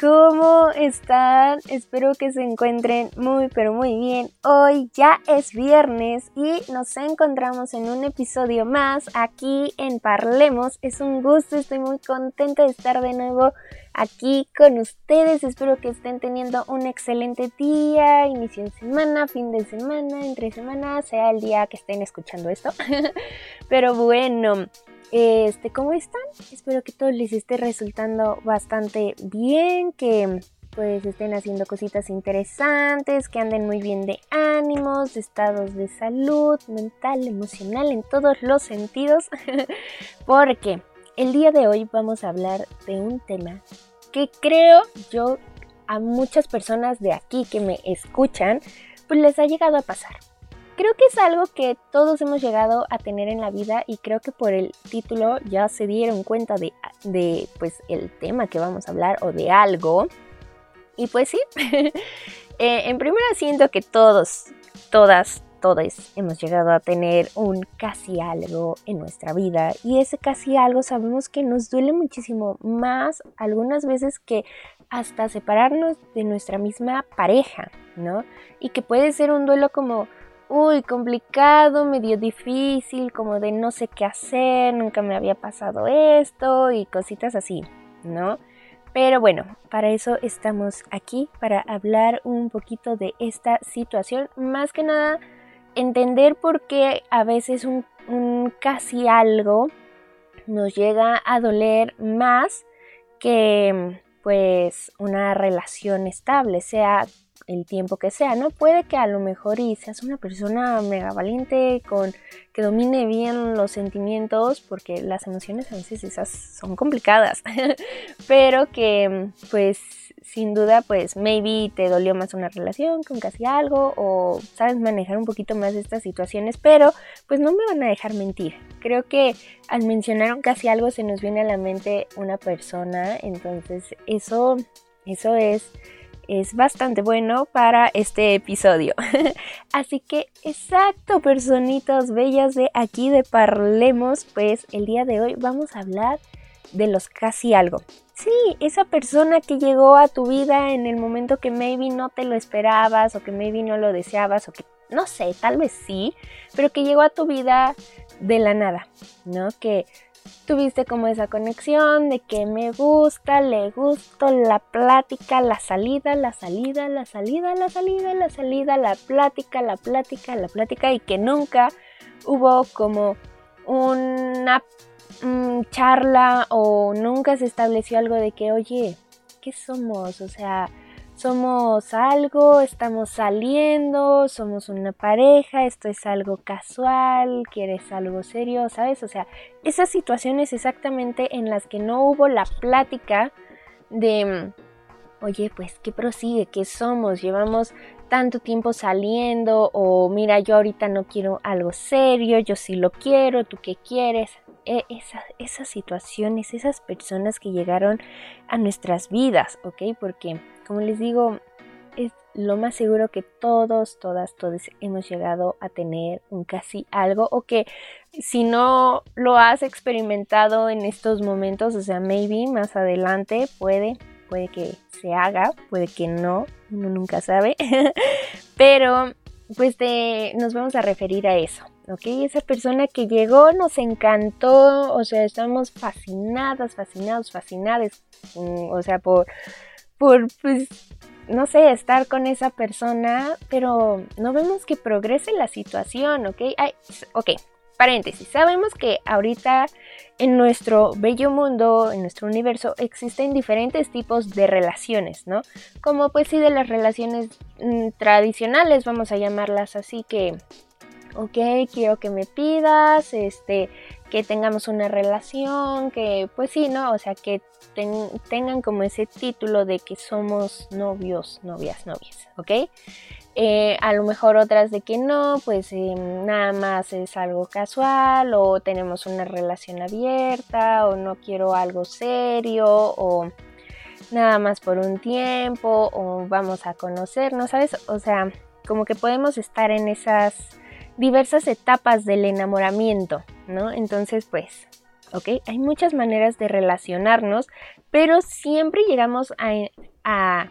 ¿cómo están? Espero que se encuentren muy, pero muy bien. Hoy ya es viernes y nos encontramos en un episodio más aquí en Parlemos. Es un gusto, estoy muy contenta de estar de nuevo aquí con ustedes. Espero que estén teniendo un excelente día, inicio de semana, fin de semana, entre semana, sea el día que estén escuchando esto. pero bueno. Este, ¿cómo están? Espero que todo les esté resultando bastante bien, que pues estén haciendo cositas interesantes, que anden muy bien de ánimos, de estados de salud, mental, emocional, en todos los sentidos, porque el día de hoy vamos a hablar de un tema que creo yo a muchas personas de aquí que me escuchan, pues les ha llegado a pasar creo que es algo que todos hemos llegado a tener en la vida y creo que por el título ya se dieron cuenta de, de pues el tema que vamos a hablar o de algo. Y pues sí, eh, en primera siento que todos, todas, todos hemos llegado a tener un casi algo en nuestra vida y ese casi algo sabemos que nos duele muchísimo más algunas veces que hasta separarnos de nuestra misma pareja, ¿no? Y que puede ser un duelo como uy, complicado, medio difícil, como de no sé qué hacer, nunca me había pasado esto y cositas así, ¿no? Pero bueno, para eso estamos aquí, para hablar un poquito de esta situación. Más que nada, entender por qué a veces un, un casi algo nos llega a doler más que pues una relación estable, sea el tiempo que sea, ¿no? Puede que a lo mejor y seas una persona mega valiente con que domine bien los sentimientos, porque las emociones a veces esas son complicadas, pero que pues sin duda pues maybe te dolió más una relación con casi algo o sabes manejar un poquito más estas situaciones, pero pues no me van a dejar mentir. Creo que al mencionar casi algo se nos viene a la mente una persona, entonces eso eso es es bastante bueno para este episodio. Así que exacto, personitas bellas de aquí de Parlemos, pues el día de hoy vamos a hablar de los casi algo. Sí, esa persona que llegó a tu vida en el momento que maybe no te lo esperabas o que maybe no lo deseabas o que no sé, tal vez sí, pero que llegó a tu vida de la nada, ¿no? Que tuviste como esa conexión de que me gusta, le gusto, la plática, la salida, la salida, la salida, la salida, la salida, la plática, la plática, la plática y que nunca hubo como una mm, charla o nunca se estableció algo de que, oye, ¿qué somos? O sea, somos algo, estamos saliendo, somos una pareja, esto es algo casual, quieres algo serio, ¿sabes? O sea, esas situaciones exactamente en las que no hubo la plática de, oye, pues, ¿qué prosigue? ¿Qué somos? Llevamos tanto tiempo saliendo o mira, yo ahorita no quiero algo serio, yo sí lo quiero, ¿tú qué quieres? E, esas situaciones, esas personas que llegaron a nuestras vidas, ¿ok? Porque como les digo, es lo más seguro que todos, todas, todos hemos llegado a tener un casi algo o que si no lo has experimentado en estos momentos, o sea, maybe más adelante puede, puede que se haga, puede que no, uno nunca sabe, pero pues nos vamos a referir a eso, ¿ok? Esa persona que llegó nos encantó, o sea, estamos fascinadas, fascinados, fascinadas, mm, o sea, por por, pues, no sé, estar con esa persona, pero no vemos que progrese la situación, ¿ok? ok, paréntesis, sabemos que ahorita en nuestro bello mundo, en nuestro universo, existen diferentes tipos de relaciones, ¿no? Como pues sí de las relaciones mm, tradicionales, vamos a llamarlas así que, ok, quiero que me pidas, este, que tengamos una relación, que pues sí, ¿no? O sea, que tengan como ese título de que somos novios, novias, novias, ¿ok? Eh, a lo mejor otras de que no, pues em, nada más es algo casual o tenemos una relación abierta o no quiero algo serio o nada más por un tiempo o vamos a conocernos, ¿sabes? O sea, como que podemos estar en esas diversas etapas del enamoramiento, ¿no? Entonces, pues, ok, hay muchas maneras de relacionarnos, pero siempre llegamos a, a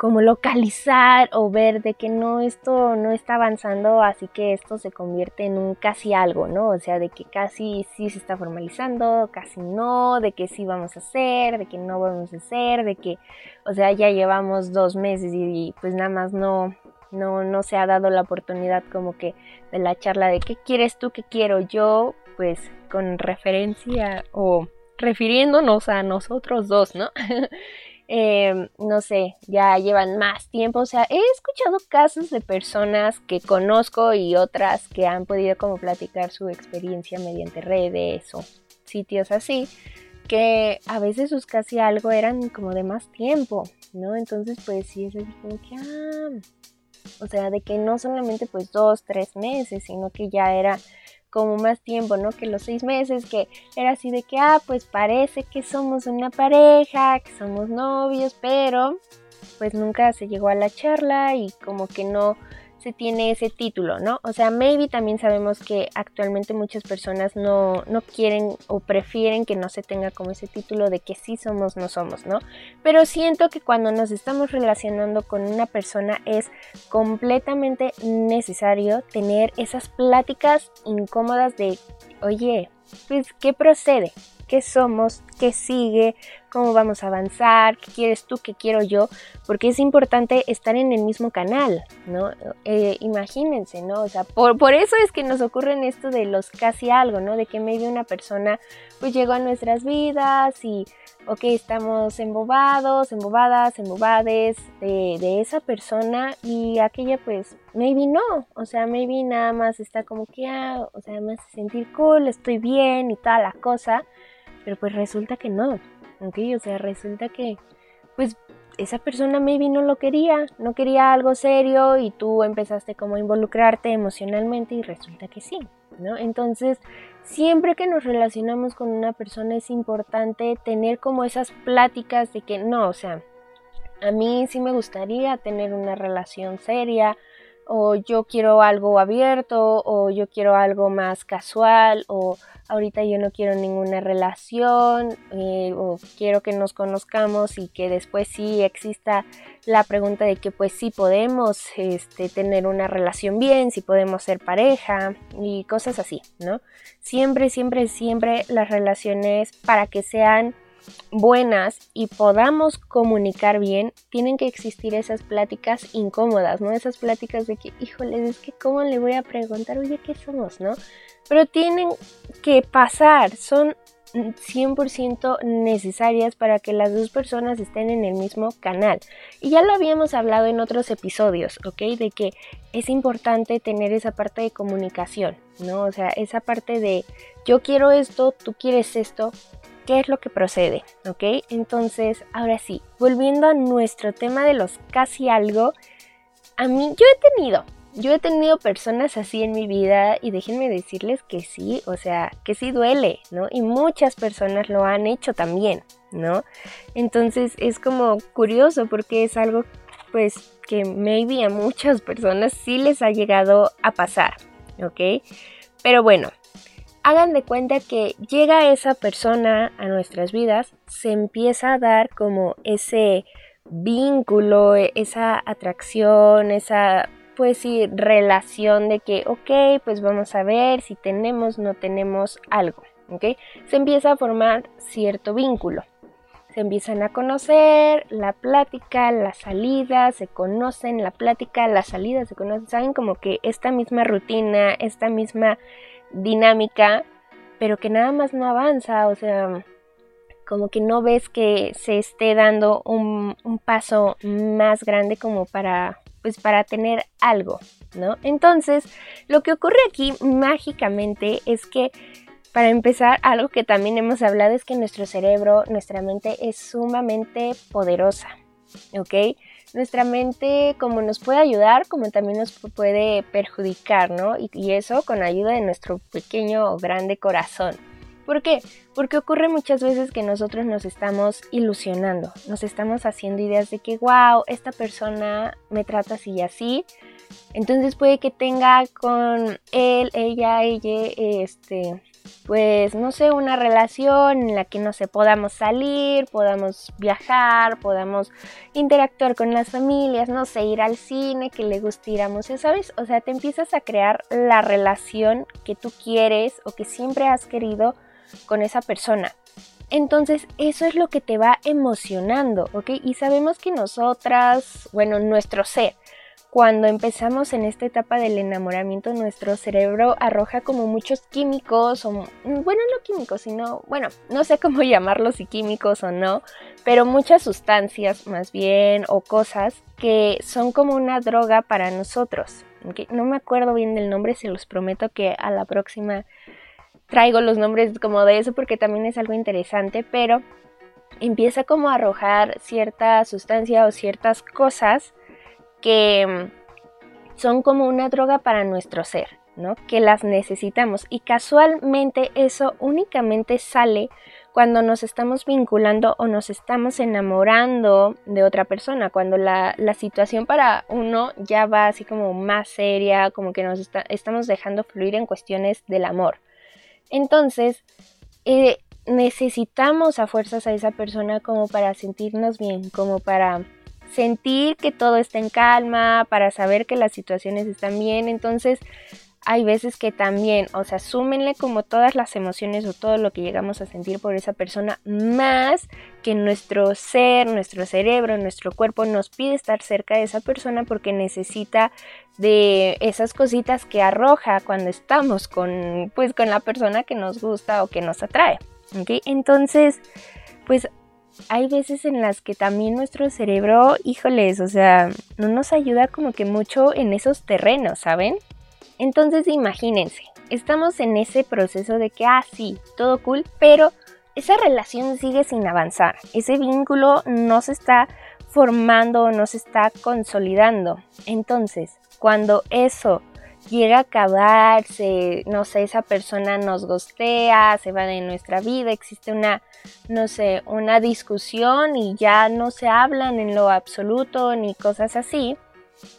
como localizar o ver de que no, esto no está avanzando, así que esto se convierte en un casi algo, ¿no? O sea, de que casi sí se está formalizando, casi no, de que sí vamos a hacer, de que no vamos a hacer, de que, o sea, ya llevamos dos meses y, pues nada más no, no, no se ha dado la oportunidad como que de la charla de qué quieres tú, qué quiero yo, pues con referencia o refiriéndonos a nosotros dos, ¿no? Em, no sé, ya llevan más tiempo. O sea, he escuchado casos de personas que conozco y otras que han podido como platicar su experiencia mediante redes o sitios así, que a veces sus casi algo eran como de más tiempo, ¿no? Entonces, pues sí, es así como que, ah, o sea, de que no solamente pues dos, tres meses, sino que ya era como más tiempo, ¿no? Que los seis meses, que era así de que, ah, pues parece que somos una pareja, que somos novios, pero pues nunca se llegó a la charla y como que no se tiene ese título, ¿no? O sea, maybe también sabemos que actualmente muchas personas no, no quieren o prefieren que no se tenga como ese título de que sí somos, no somos, ¿no? Pero siento que cuando nos estamos relacionando con una persona es completamente necesario tener esas pláticas incómodas de, oye, pues, ¿qué procede? qué somos, qué sigue, cómo vamos a avanzar, qué quieres tú, qué quiero yo, porque es importante estar en el mismo canal, ¿no? Eh, imagínense, ¿no? O sea, por, por eso es que nos ocurren esto de los casi algo, ¿no? De que medio una persona pues llegó a nuestras vidas y ok, estamos embobados, embobadas, embobades de, de, esa persona y aquella pues maybe no, o sea, maybe nada más está como que, ah, o sea, me hace sentir cool, estoy bien y toda la cosa, pero pues resulta que no, ok, o sea, resulta que pues esa persona maybe no lo quería, no quería algo serio y tú empezaste como a involucrarte emocionalmente y resulta que sí, ¿no? Entonces, siempre que nos relacionamos con una persona es importante tener como esas pláticas de que no, o sea, a mí sí me gustaría tener una relación seria, o yo quiero algo abierto, o yo quiero algo más casual, o ahorita yo no quiero ninguna relación, eh, o quiero que nos conozcamos y que después sí exista la pregunta de que pues sí podemos este, tener una relación bien, si podemos ser pareja y cosas así, ¿no? Siempre, siempre, siempre las relaciones para que sean buenas y podamos comunicar bien, tienen que existir esas pláticas incómodas, ¿no? Esas pláticas de que, híjole, es que cómo le voy a preguntar, oye, ¿qué somos, no? Pero tienen que pasar, son 100% necesarias para que las dos personas estén en el mismo canal. Y ya lo habíamos hablado en otros episodios, ¿ok? De que es importante tener esa parte de comunicación, ¿no? O sea, esa parte de yo quiero esto, tú quieres esto, qué es lo que procede, ¿ok? Entonces, ahora sí, volviendo a nuestro tema de los casi algo, a mí yo he tenido, yo he tenido personas así en mi vida y déjenme decirles que sí, o sea, que sí duele, ¿no? Y muchas personas lo han hecho también, ¿no? Entonces es como curioso porque es algo pues que maybe a muchas personas sí les ha llegado a pasar, ¿ok? Pero bueno, hagan de cuenta que llega esa persona a nuestras vidas, se empieza a dar como ese vínculo, e, esa atracción, esa pues sí, relación de que, ok, pues vamos a ver si tenemos, no tenemos algo, ok. Se empieza a formar cierto vínculo. Se empiezan a conocer, la plática, la salida, se conocen, la plática, la salida, se conocen, saben como que esta misma rutina, esta misma dinámica, pero que nada más no avanza, o sea, como que no ves que se esté dando un, paso más grande como para, pues para tener algo, ¿no? Entonces, lo que ocurre aquí mágicamente es que, para empezar, algo que también hemos hablado es que nuestro cerebro, nuestra mente es sumamente poderosa, ¿ok? Nuestra mente como nos puede ayudar, como también nos puede perjudicar, ¿no? Y, eso con ayuda de nuestro pequeño o grande corazón. ¿Por qué? Porque ocurre muchas veces que nosotros nos estamos ilusionando, nos estamos haciendo ideas de que, wow, esta persona me trata así y así. Entonces puede que tenga con él, ella, ella, este, pues no sé, una relación en la que no sé, podamos salir, podamos viajar, podamos interactuar con las familias, no sé, ir al cine, que le guste ir a museos, ¿sabes? O sea, te empiezas a crear la relación que tú quieres o que siempre has querido con esa persona. Entonces eso es lo que te va emocionando, ¿ok? Y sabemos que nosotras, bueno, nuestro ser, cuando empezamos en esta etapa del enamoramiento, nuestro cerebro arroja como muchos químicos, o, bueno, no químicos, sino, bueno, no sé cómo llamarlos, si químicos o no, pero muchas sustancias más bien, o cosas que son como una droga para nosotros. No me acuerdo bien del nombre, se los prometo que a la próxima traigo los nombres como de eso porque también es algo interesante, pero empieza como a arrojar cierta sustancia o ciertas cosas que mm, son como una droga para nuestro ser, ¿no? Que las necesitamos y casualmente eso únicamente sale cuando nos estamos vinculando o nos estamos enamorando de otra persona, cuando la, situación para uno ya va así como más seria, como que nos estamos dejando fluir en cuestiones del amor. Entonces, eh, necesitamos a fuerzas a esa persona como para sentirnos bien, como para sentir que todo está en calma, para saber que las situaciones están bien. Entonces, hay veces que también, o sea, súmenle como todas las emociones o todo lo que llegamos a sentir por esa persona, más que nuestro ser, nuestro cerebro, nuestro cuerpo nos pide estar cerca de esa persona porque necesita de esas cositas que arroja cuando estamos con, pues, con la persona que nos gusta o que nos atrae. ¿ok? Entonces, pues hay veces en las que también nuestro cerebro, híjoles, o sea, no nos ayuda como que mucho en esos terrenos, ¿saben? Entonces imagínense, estamos en ese proceso de que, ah, sí, todo cool, pero esa relación sigue sin avanzar, ese vínculo no se está formando, no se está consolidando. Entonces, cuando eso a acabarse, no sé, esa persona nos gostea, se va de nuestra vida, existe una, no sé, una discusión y ya no se hablan en lo absoluto ni cosas así,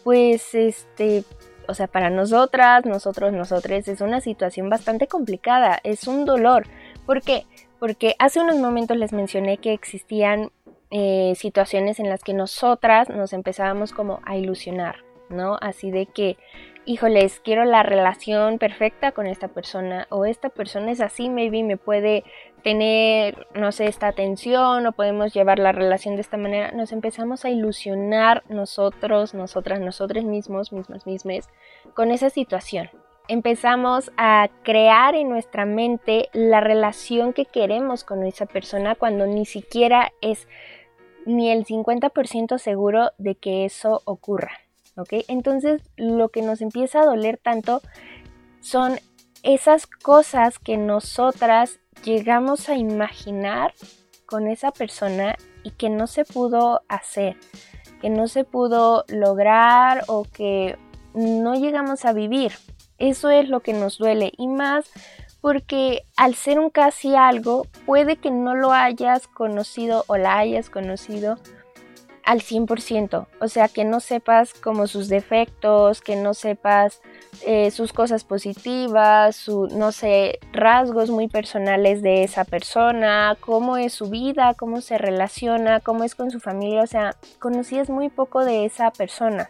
pues este, o sea, para nosotras, nosotros, nosotros, es una situación bastante complicada, es un dolor. ¿Por qué? Porque hace unos momentos les mencioné que existían eh, situaciones en las que nosotras nos empezábamos como a ilusionar, ¿no? Así de que híjoles, quiero la relación perfecta con esta persona o esta persona es así, maybe me puede tener, no sé, esta atención o podemos llevar la relación de esta manera, nos empezamos a ilusionar nosotros, nosotras, nosotros mismos, mismas, mismas, con esa situación. Empezamos a crear en nuestra mente la relación que queremos con esa persona cuando ni siquiera es ni el 50% seguro de que eso ocurra. Entonces lo que nos empieza a doler tanto son esas cosas que nosotras llegamos a imaginar con esa persona y que no se pudo hacer, que no se pudo lograr o que no llegamos a vivir. Eso es lo que nos duele y más porque al ser un casi algo puede que no lo hayas conocido o la hayas conocido al 100%, o sea, que no sepas como sus defectos, que no sepas eh, sus cosas positivas, su, no sé, rasgos muy personales de esa persona, cómo es su vida, cómo se relaciona, cómo es con su familia, o sea, conocías muy poco de esa persona,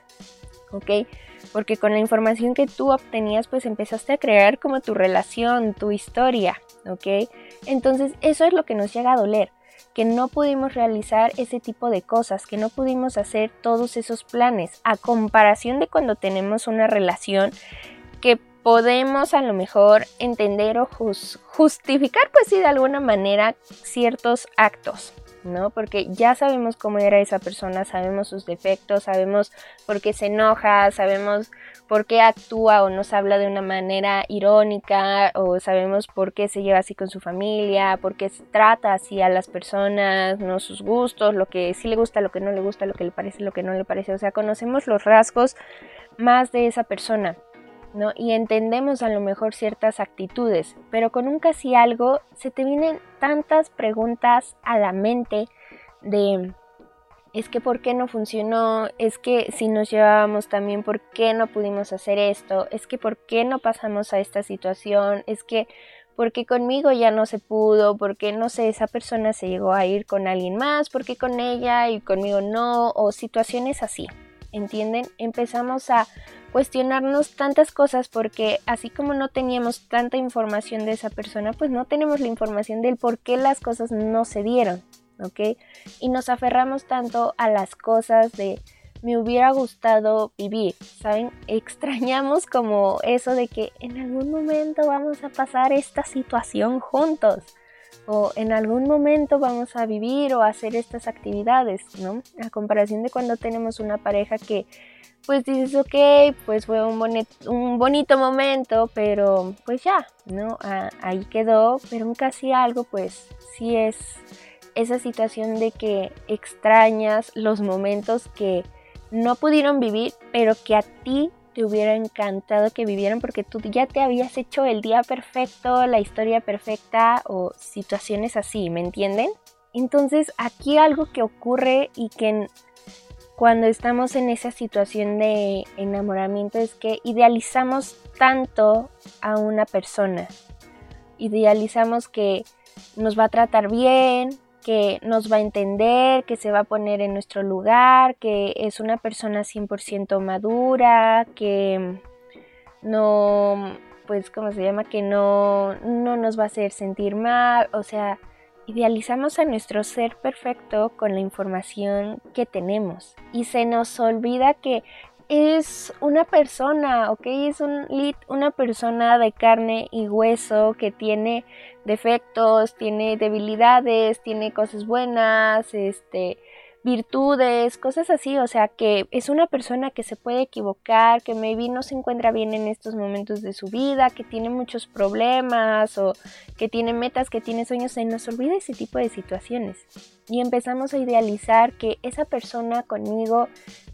¿ok? Porque con la información que tú obtenías, pues empezaste a crear como tu relación, tu historia, ¿ok? Entonces, eso es lo que nos llega a doler que no pudimos realizar ese tipo de cosas, que no pudimos hacer todos esos planes, a comparación de cuando tenemos una relación que podemos a lo mejor entender o justificar, pues sí, de alguna manera ciertos actos. ¿No? Porque ya sabemos cómo era esa persona, sabemos sus defectos, sabemos por qué se enoja, sabemos por qué actúa o nos habla de una manera irónica, o sabemos por qué se lleva así con su familia, por qué trata así a las personas, ¿no? Sus gustos, lo que sí le gusta, lo que no le gusta, lo que le parece, lo que no le parece. O sea, conocemos los rasgos más de esa persona. ¿No? Y entendemos a lo mejor ciertas actitudes, pero con un casi algo se te vienen tantas preguntas a la mente de es que por qué no funcionó, es que si nos llevábamos también por qué no pudimos hacer esto, es que por qué no pasamos a esta situación, es que porque conmigo ya no se pudo, porque no sé, esa persona se llegó a ir con alguien más, porque con ella y conmigo no, o situaciones así. ¿Entienden? Empezamos a cuestionarnos tantas cosas porque así como no teníamos tanta información de esa persona, pues no tenemos la información del por qué las cosas no se dieron, ¿ok? Y nos aferramos tanto a las cosas de me hubiera gustado vivir, ¿saben? Extrañamos como eso de que en algún momento vamos a pasar esta situación juntos o en algún momento vamos a vivir o hacer estas actividades, ¿no? A comparación de cuando tenemos una pareja que pues dices, ok, pues fue un, bonito momento, pero pues ya, ¿no? ahí quedó, pero un casi algo, pues sí es esa situación de que extrañas los momentos que no pudieron vivir, pero que a ti te hubiera encantado que vivieran porque tú ya te habías hecho el día perfecto, la historia perfecta o situaciones así, ¿me entienden? Entonces aquí algo que ocurre y que cuando estamos en esa situación de enamoramiento es que idealizamos tanto a una persona. Idealizamos que nos va a tratar bien, que nos va a entender, que se va a poner en nuestro lugar, que es una persona 100% madura, que no, pues, ¿cómo se llama? Que no, no nos va a hacer sentir mal, o sea, Idealizamos a nuestro ser perfecto con la información que tenemos y se nos olvida que es una persona, ¿ok? Es un, una persona de carne y hueso que tiene defectos, tiene debilidades, tiene cosas buenas, este, virtudes, cosas así, o sea, que es una persona que se puede equivocar, que maybe no se encuentra bien en estos momentos de su vida, que tiene muchos problemas o que tiene metas, que tiene sueños, se nos olvida ese tipo de situaciones. Y empezamos a idealizar que esa persona conmigo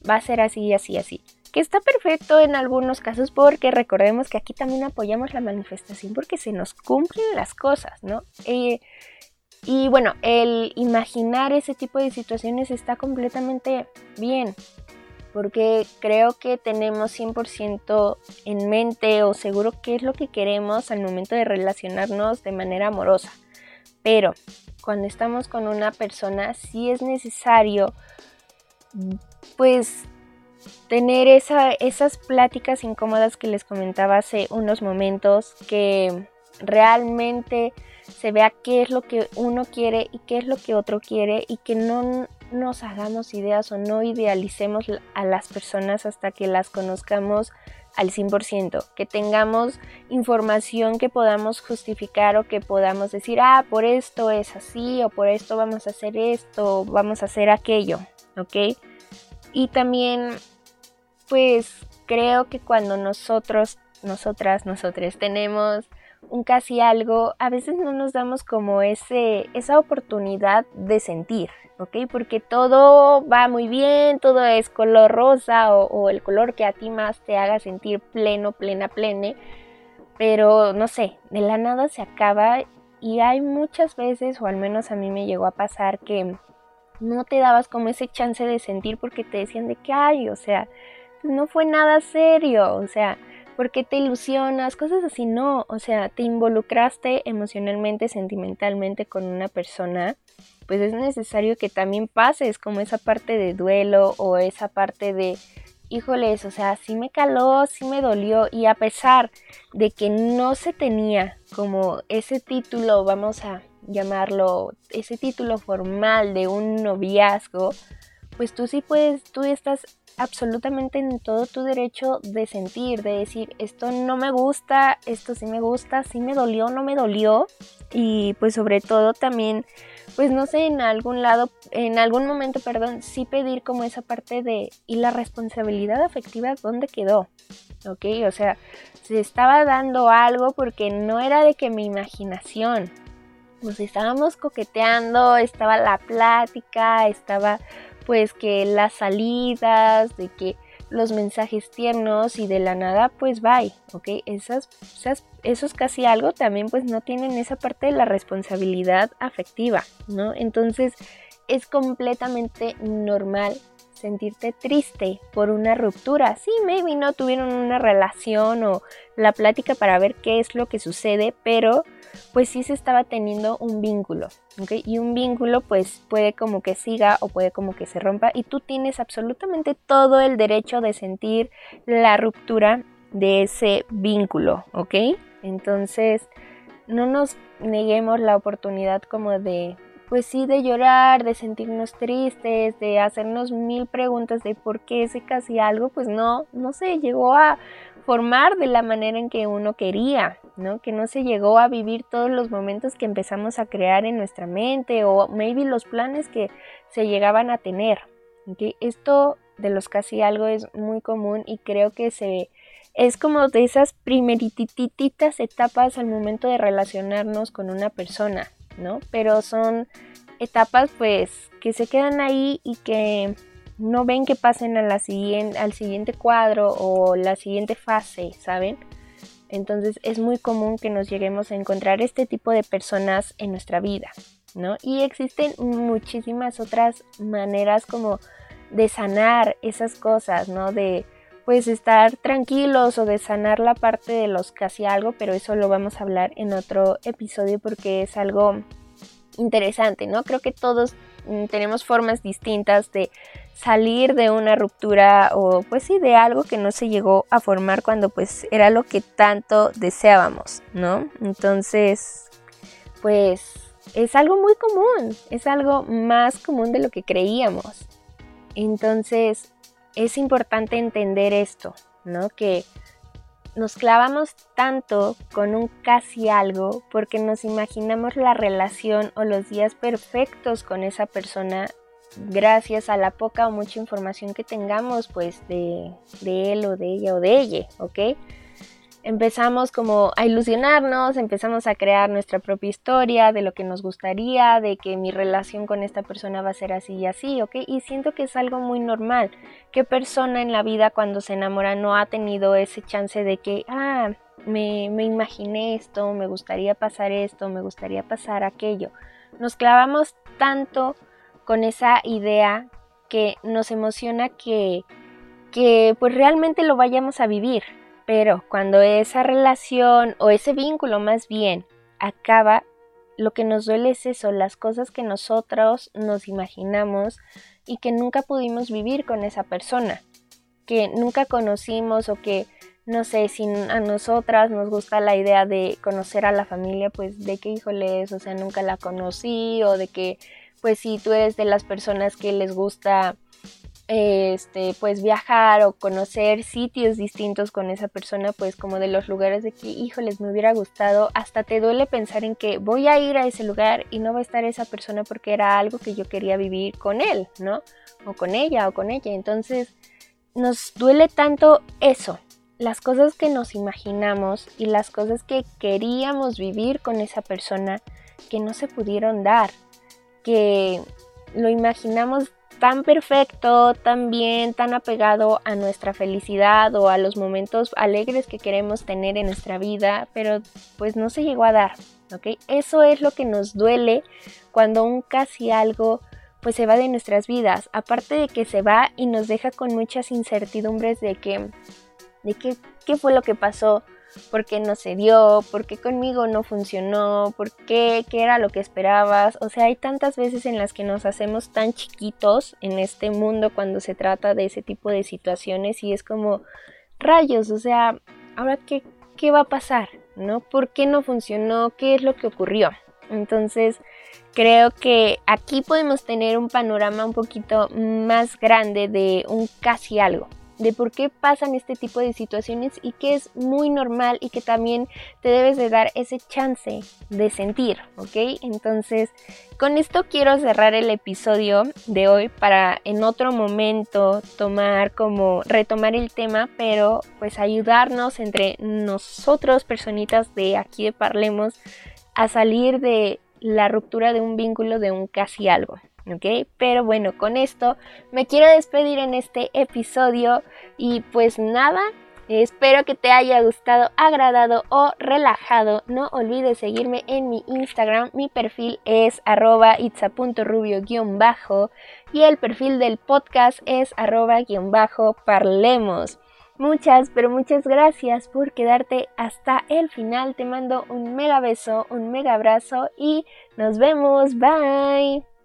va a ser así, así, así. Que está perfecto en algunos casos porque recordemos que aquí también apoyamos la manifestación porque se nos cumplen las cosas, ¿no? Eh, y bueno, el imaginar ese tipo de situaciones está completamente bien, porque creo que tenemos 100% en mente o seguro qué es lo que queremos al momento de relacionarnos de manera amorosa. Pero cuando estamos con una persona sí es necesario pues tener esas pláticas incómodas que les comentaba hace unos momentos que realmente se vea qué es lo que uno quiere y qué es lo que otro quiere y que no nos hagamos ideas o no idealicemos a las personas hasta que las conozcamos al 100%, que tengamos información que podamos justificar o que podamos decir, ah, por esto es así o por esto vamos a hacer esto o vamos a hacer aquello, ¿ok? Y también, pues creo que cuando nosotros, nosotras, nosotros tenemos un casi algo, a veces no nos damos como ese, esa oportunidad de sentir, ¿ok? Porque todo va muy bien, todo es color rosa o, el color que a ti más te haga sentir pleno, plena, plene, pero no sé, de la nada se acaba y hay muchas veces, o al menos a mí me llegó a pasar que no te dabas como ese chance de sentir porque te decían de que hay, o sea, no fue nada serio, o sea, ¿Por qué te ilusionas? Cosas así, no. O sea, te involucraste emocionalmente, sentimentalmente con una persona, pues es necesario que también pases como esa parte de duelo o esa parte de, híjoles, o sea, sí me caló, sí me dolió y a pesar de que no se tenía como ese título, vamos a llamarlo, ese título formal de un noviazgo, pues tú sí puedes, tú estás absolutamente en todo tu derecho de sentir, de decir, esto no me gusta, esto sí me gusta, sí me dolió, no me dolió. Y pues sobre todo también pues no sé, en algún lado, en algún momento, perdón, sí pedir como esa parte de, ¿y la responsabilidad afectiva dónde quedó? ¿Ok? O sea, se estaba dando algo porque no era de que mi imaginación, pues estábamos coqueteando, estaba la plática, estaba pues que las salidas, de que los mensajes tiernos y de la nada pues bye, ¿ok? Esas, esas, esos casi algo también pues no tienen esa parte de la responsabilidad afectiva, ¿no? Entonces es completamente normal sentirte triste por una ruptura. Sí, maybe no tuvieron una relación o la plática para ver qué es lo que sucede, pero pues sí se estaba teniendo un vínculo, ¿ok? Y un vínculo pues puede como que siga o puede como que se rompa y tú tienes absolutamente todo el derecho de sentir la ruptura de ese vínculo, ¿ok? Entonces no nos neguemos la oportunidad como de pues sí, de llorar, de sentirnos tristes, de hacernos mil preguntas de por qué ese casi algo, pues no, no se llegó a formar de la manera en que uno quería, ¿no? Que no se llegó a vivir todos los momentos que empezamos a crear en nuestra mente o maybe los planes que se llegaban a tener. Esto de los casi algo es muy común y creo que se es como de esas primeritititas etapas al momento de relacionarnos con una persona, ¿no? Pero son etapas pues que se quedan ahí y que no ven que pasen a la siguiente, al siguiente cuadro o la siguiente fase, ¿saben? Entonces es muy común que nos lleguemos a encontrar este tipo de personas en nuestra vida, ¿no? Y existen muchísimas otras maneras como de sanar esas cosas, ¿no? De pues estar tranquilos o de sanar la parte de los casi algo, pero eso lo vamos a hablar en otro episodio porque es algo interesante, ¿no? Creo que todos tenemos formas distintas de salir de una ruptura o pues sí de algo que no se llegó a formar cuando pues era lo que tanto deseábamos, ¿no? Entonces, pues es algo muy común, es algo más común de lo que creíamos. Entonces, es importante entender esto, ¿no? Que nos clavamos tanto con un casi algo porque nos imaginamos la relación o los días perfectos con esa persona gracias a la poca o mucha información que tengamos pues de, de él o de ella o de ella, ¿ok? Empezamos como a ilusionarnos, empezamos a crear nuestra propia historia de lo que nos gustaría, de que mi relación con esta persona va a ser así y así, ¿ok? Y siento que es algo muy normal. ¿Qué persona en la vida cuando se enamora no ha tenido ese chance de que, ah, me, me imaginé esto, me gustaría pasar esto, me gustaría pasar aquello? Nos clavamos tanto con esa idea que nos emociona que, que pues realmente lo vayamos a vivir, pero cuando esa relación o ese vínculo más bien acaba, lo que nos duele es eso, las cosas que nosotros nos imaginamos y que nunca pudimos vivir con esa persona, que nunca conocimos o que no sé, si a nosotras nos gusta la idea de conocer a la familia, pues de qué híjole es, o sea, nunca la conocí, o de que, pues si tú eres de las personas que les gusta este, pues viajar o conocer sitios distintos con esa persona, pues como de los lugares de que, híjoles, me hubiera gustado, hasta te duele pensar en que voy a ir a ese lugar y no va a estar esa persona porque era algo que yo quería vivir con él, ¿no? O con ella o con ella. Entonces, nos duele tanto eso, las cosas que nos imaginamos y las cosas que queríamos vivir con esa persona que no se pudieron dar, que lo imaginamos tan perfecto, tan bien, tan apegado a nuestra felicidad o a los momentos alegres que queremos tener en nuestra vida, pero pues no se llegó a dar, ¿ok? Eso es lo que nos duele cuando un casi algo pues se va de nuestras vidas, aparte de que se va y nos deja con muchas incertidumbres de que, de qué, qué fue lo que pasó, por qué no se dio, por qué conmigo no funcionó, por qué, qué era lo que esperabas. O sea, hay tantas veces en las que nos hacemos tan chiquitos en este mundo cuando se trata de ese tipo de situaciones y es como rayos, o sea, ahora qué, qué va a pasar, ¿no? ¿Por qué no funcionó? ¿Qué es lo que ocurrió? Entonces, creo que aquí podemos tener un panorama un poquito más grande de un casi algo, de por qué pasan este tipo de situaciones y que es muy normal y que también te debes de dar ese chance de sentir, ¿ok? Entonces, con esto quiero cerrar el episodio de hoy para en otro momento tomar como retomar el tema, pero pues ayudarnos entre nosotros, personitas de aquí de Parlemos, a salir de la ruptura de un vínculo de un casi algo. ¿Ok? Pero bueno, con esto me quiero despedir en este episodio y pues nada, espero que te haya gustado, agradado o relajado. No olvides seguirme en mi Instagram, mi perfil es arroba itza.rubio-bajo y el perfil del podcast es arroba-parlemos. Muchas, pero muchas gracias por quedarte hasta el final. Te mando un mega beso, un mega abrazo y nos vemos. Bye.